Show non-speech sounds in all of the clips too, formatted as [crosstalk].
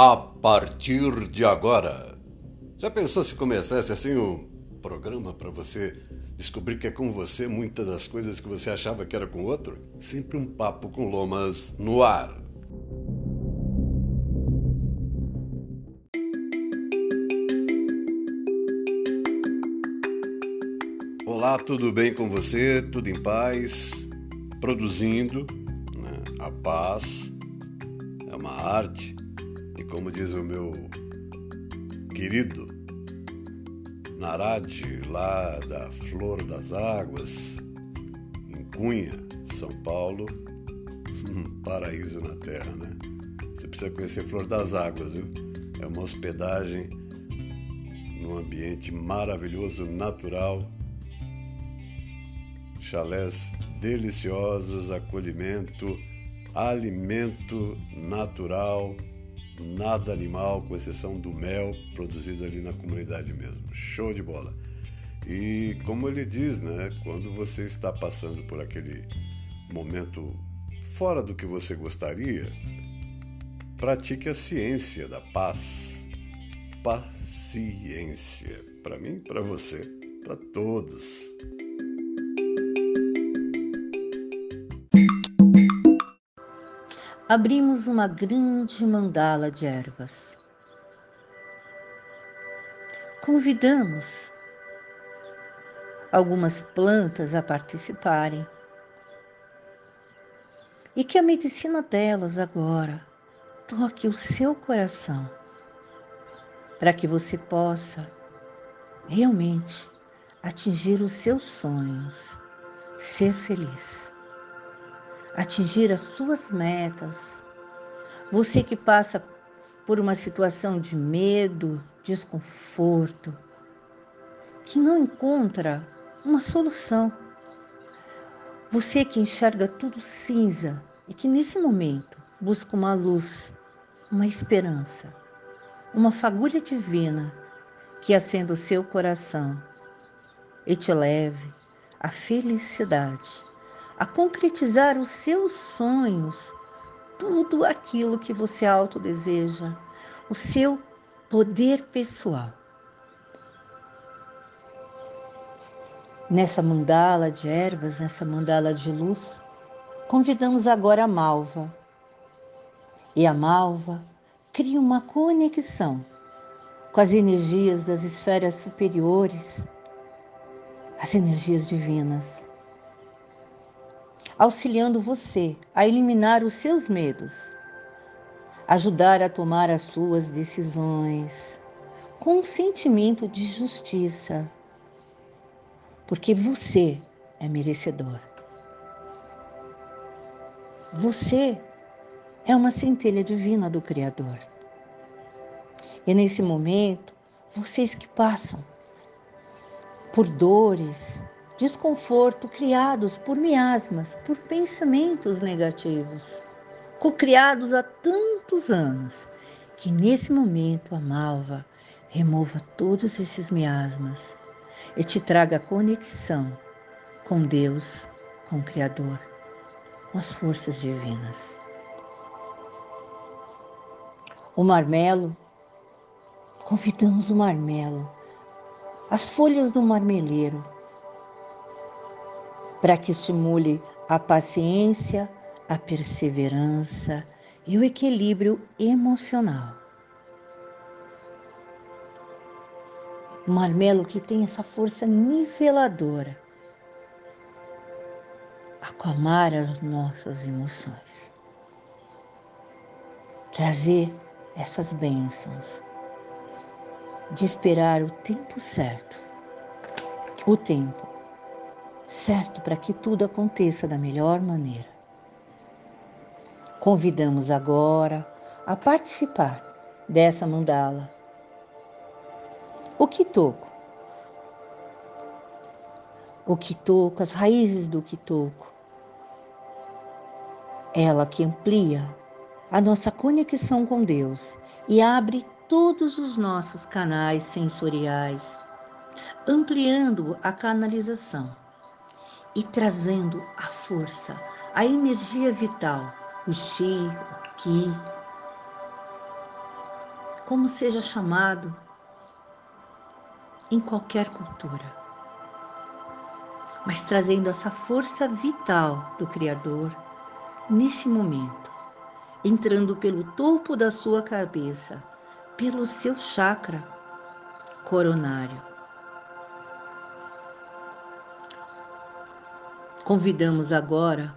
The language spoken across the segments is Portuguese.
a partir de agora. Já pensou se começasse assim um programa para você descobrir que é com você muitas das coisas que você achava que era com outro? Sempre um papo com lomas no ar. Olá, tudo bem com você? Tudo em paz? Produzindo, né? a paz é uma arte como diz o meu querido Narad, lá da Flor das Águas, em Cunha, São Paulo, um [laughs] paraíso na terra, né? Você precisa conhecer Flor das Águas, viu? É uma hospedagem num ambiente maravilhoso, natural, chalés deliciosos, acolhimento, alimento natural, nada animal, com exceção do mel produzido ali na comunidade mesmo. Show de bola. E como ele diz, né, quando você está passando por aquele momento fora do que você gostaria, pratique a ciência da paz. Paciência. Para mim, para você, para todos. Abrimos uma grande mandala de ervas. Convidamos algumas plantas a participarem e que a medicina delas agora toque o seu coração para que você possa realmente atingir os seus sonhos, ser feliz atingir as suas metas. Você que passa por uma situação de medo, desconforto, que não encontra uma solução. Você que enxerga tudo cinza e que nesse momento busca uma luz, uma esperança, uma fagulha divina que acenda o seu coração e te leve à felicidade a concretizar os seus sonhos, tudo aquilo que você autodeseja, o seu poder pessoal. Nessa mandala de ervas, nessa mandala de luz, convidamos agora a malva. E a malva cria uma conexão com as energias das esferas superiores, as energias divinas auxiliando você a eliminar os seus medos, ajudar a tomar as suas decisões com um sentimento de justiça, porque você é merecedor. Você é uma centelha divina do Criador. E nesse momento, vocês que passam por dores, desconforto criados por miasmas, por pensamentos negativos, cocriados há tantos anos, que nesse momento a malva remova todos esses miasmas e te traga conexão com Deus, com o Criador, com as forças divinas. O marmelo, convidamos o marmelo, as folhas do marmeleiro, para que estimule a paciência, a perseverança e o equilíbrio emocional. Um marmelo que tem essa força niveladora, acalmar as nossas emoções, trazer essas bênçãos, de esperar o tempo certo, o tempo certo para que tudo aconteça da melhor maneira. Convidamos agora a participar dessa mandala. O quitoco. O quitoco, as raízes do quitoco. Ela que amplia a nossa conexão com Deus e abre todos os nossos canais sensoriais, ampliando a canalização e trazendo a força, a energia vital, o chi, o ki, como seja chamado em qualquer cultura, mas trazendo essa força vital do Criador nesse momento, entrando pelo topo da sua cabeça, pelo seu chakra coronário. Convidamos agora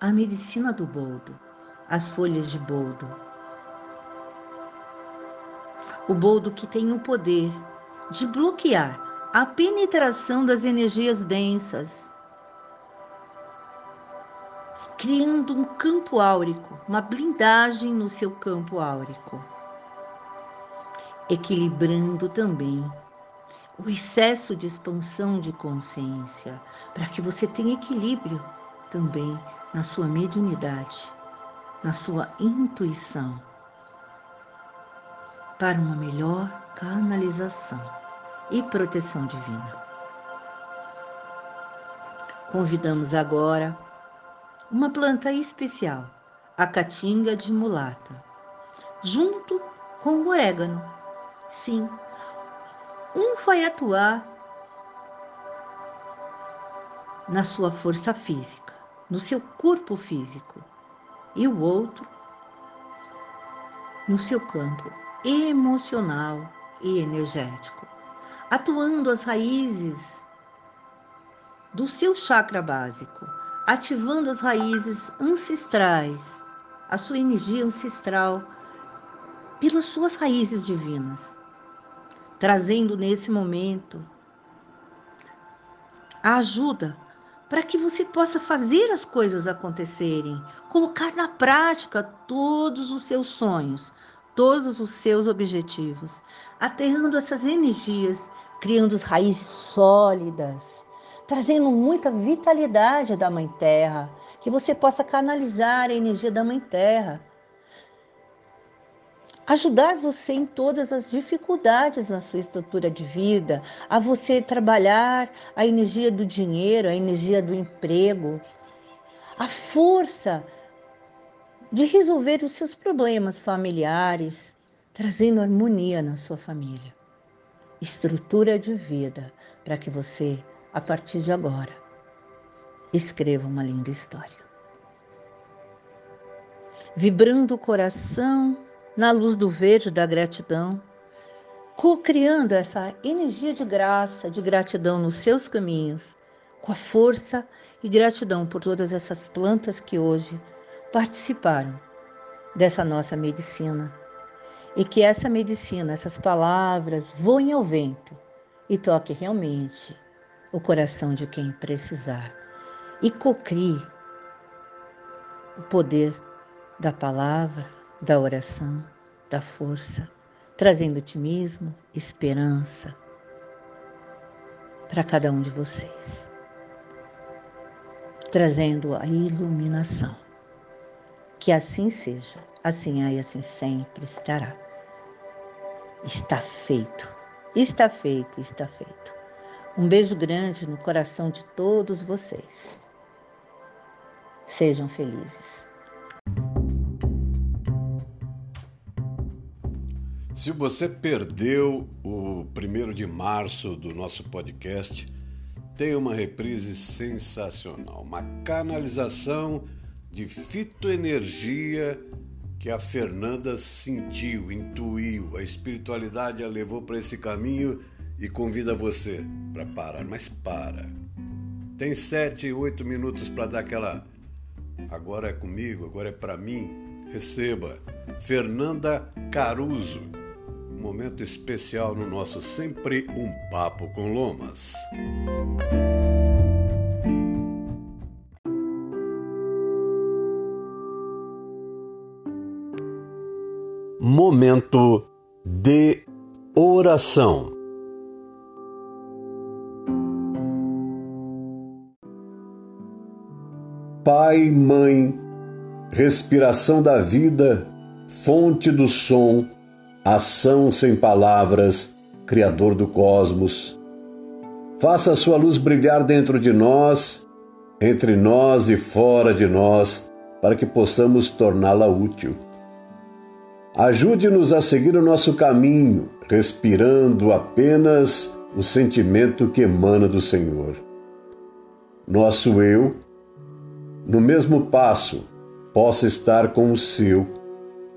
a medicina do boldo, as folhas de boldo. O boldo que tem o poder de bloquear a penetração das energias densas, criando um campo áurico, uma blindagem no seu campo áurico, equilibrando também o excesso de expansão de consciência, para que você tenha equilíbrio também na sua mediunidade, na sua intuição, para uma melhor canalização e proteção divina. Convidamos agora uma planta especial, a caatinga de mulata, junto com o orégano. Sim, um vai atuar na sua força física, no seu corpo físico, e o outro no seu campo emocional e energético, atuando as raízes do seu chakra básico, ativando as raízes ancestrais, a sua energia ancestral pelas suas raízes divinas trazendo nesse momento a ajuda para que você possa fazer as coisas acontecerem, colocar na prática todos os seus sonhos, todos os seus objetivos, aterrando essas energias, criando as raízes sólidas, trazendo muita vitalidade da Mãe Terra, que você possa canalizar a energia da Mãe Terra ajudar você em todas as dificuldades na sua estrutura de vida, a você trabalhar a energia do dinheiro, a energia do emprego, a força de resolver os seus problemas familiares, trazendo harmonia na sua família. Estrutura de vida para que você, a partir de agora, escreva uma linda história. Vibrando o coração na luz do verde da gratidão, co-criando essa energia de graça, de gratidão nos seus caminhos, com a força e gratidão por todas essas plantas que hoje participaram dessa nossa medicina. E que essa medicina, essas palavras voem ao vento e toque realmente o coração de quem precisar. E cocrie o poder da palavra, da oração, da força, trazendo otimismo, esperança para cada um de vocês, trazendo a iluminação. Que assim seja, assim é e assim sempre estará. Está feito, está feito, está feito. Um beijo grande no coração de todos vocês. Sejam felizes. Se você perdeu o primeiro de março do nosso podcast, tem uma reprise sensacional, uma canalização de fitoenergia que a Fernanda sentiu, intuiu, a espiritualidade a levou para esse caminho e convida você para parar, mas para. Tem sete, oito minutos para dar aquela. Agora é comigo, agora é para mim. Receba. Fernanda Caruso momento especial no nosso Sempre um Papo com Lomas. Momento de oração. Pai, Mãe, respiração da vida, fonte do som, ação sem palavras, Criador do cosmos. Faça a sua luz brilhar dentro de nós, entre nós e fora de nós, para que possamos torná-la útil. Ajude-nos a seguir o nosso caminho, respirando apenas o sentimento que emana do Senhor. Nosso eu, no mesmo passo, possa estar com o seu,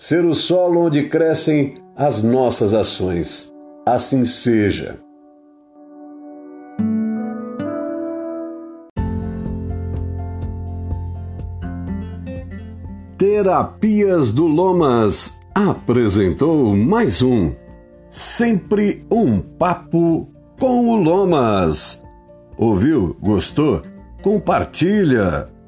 ser o solo onde crescem as nossas ações. Assim seja. Terapias do Lomas apresentou mais um Sempre um Papo com o Lomas. Ouviu? Gostou? Compartilha!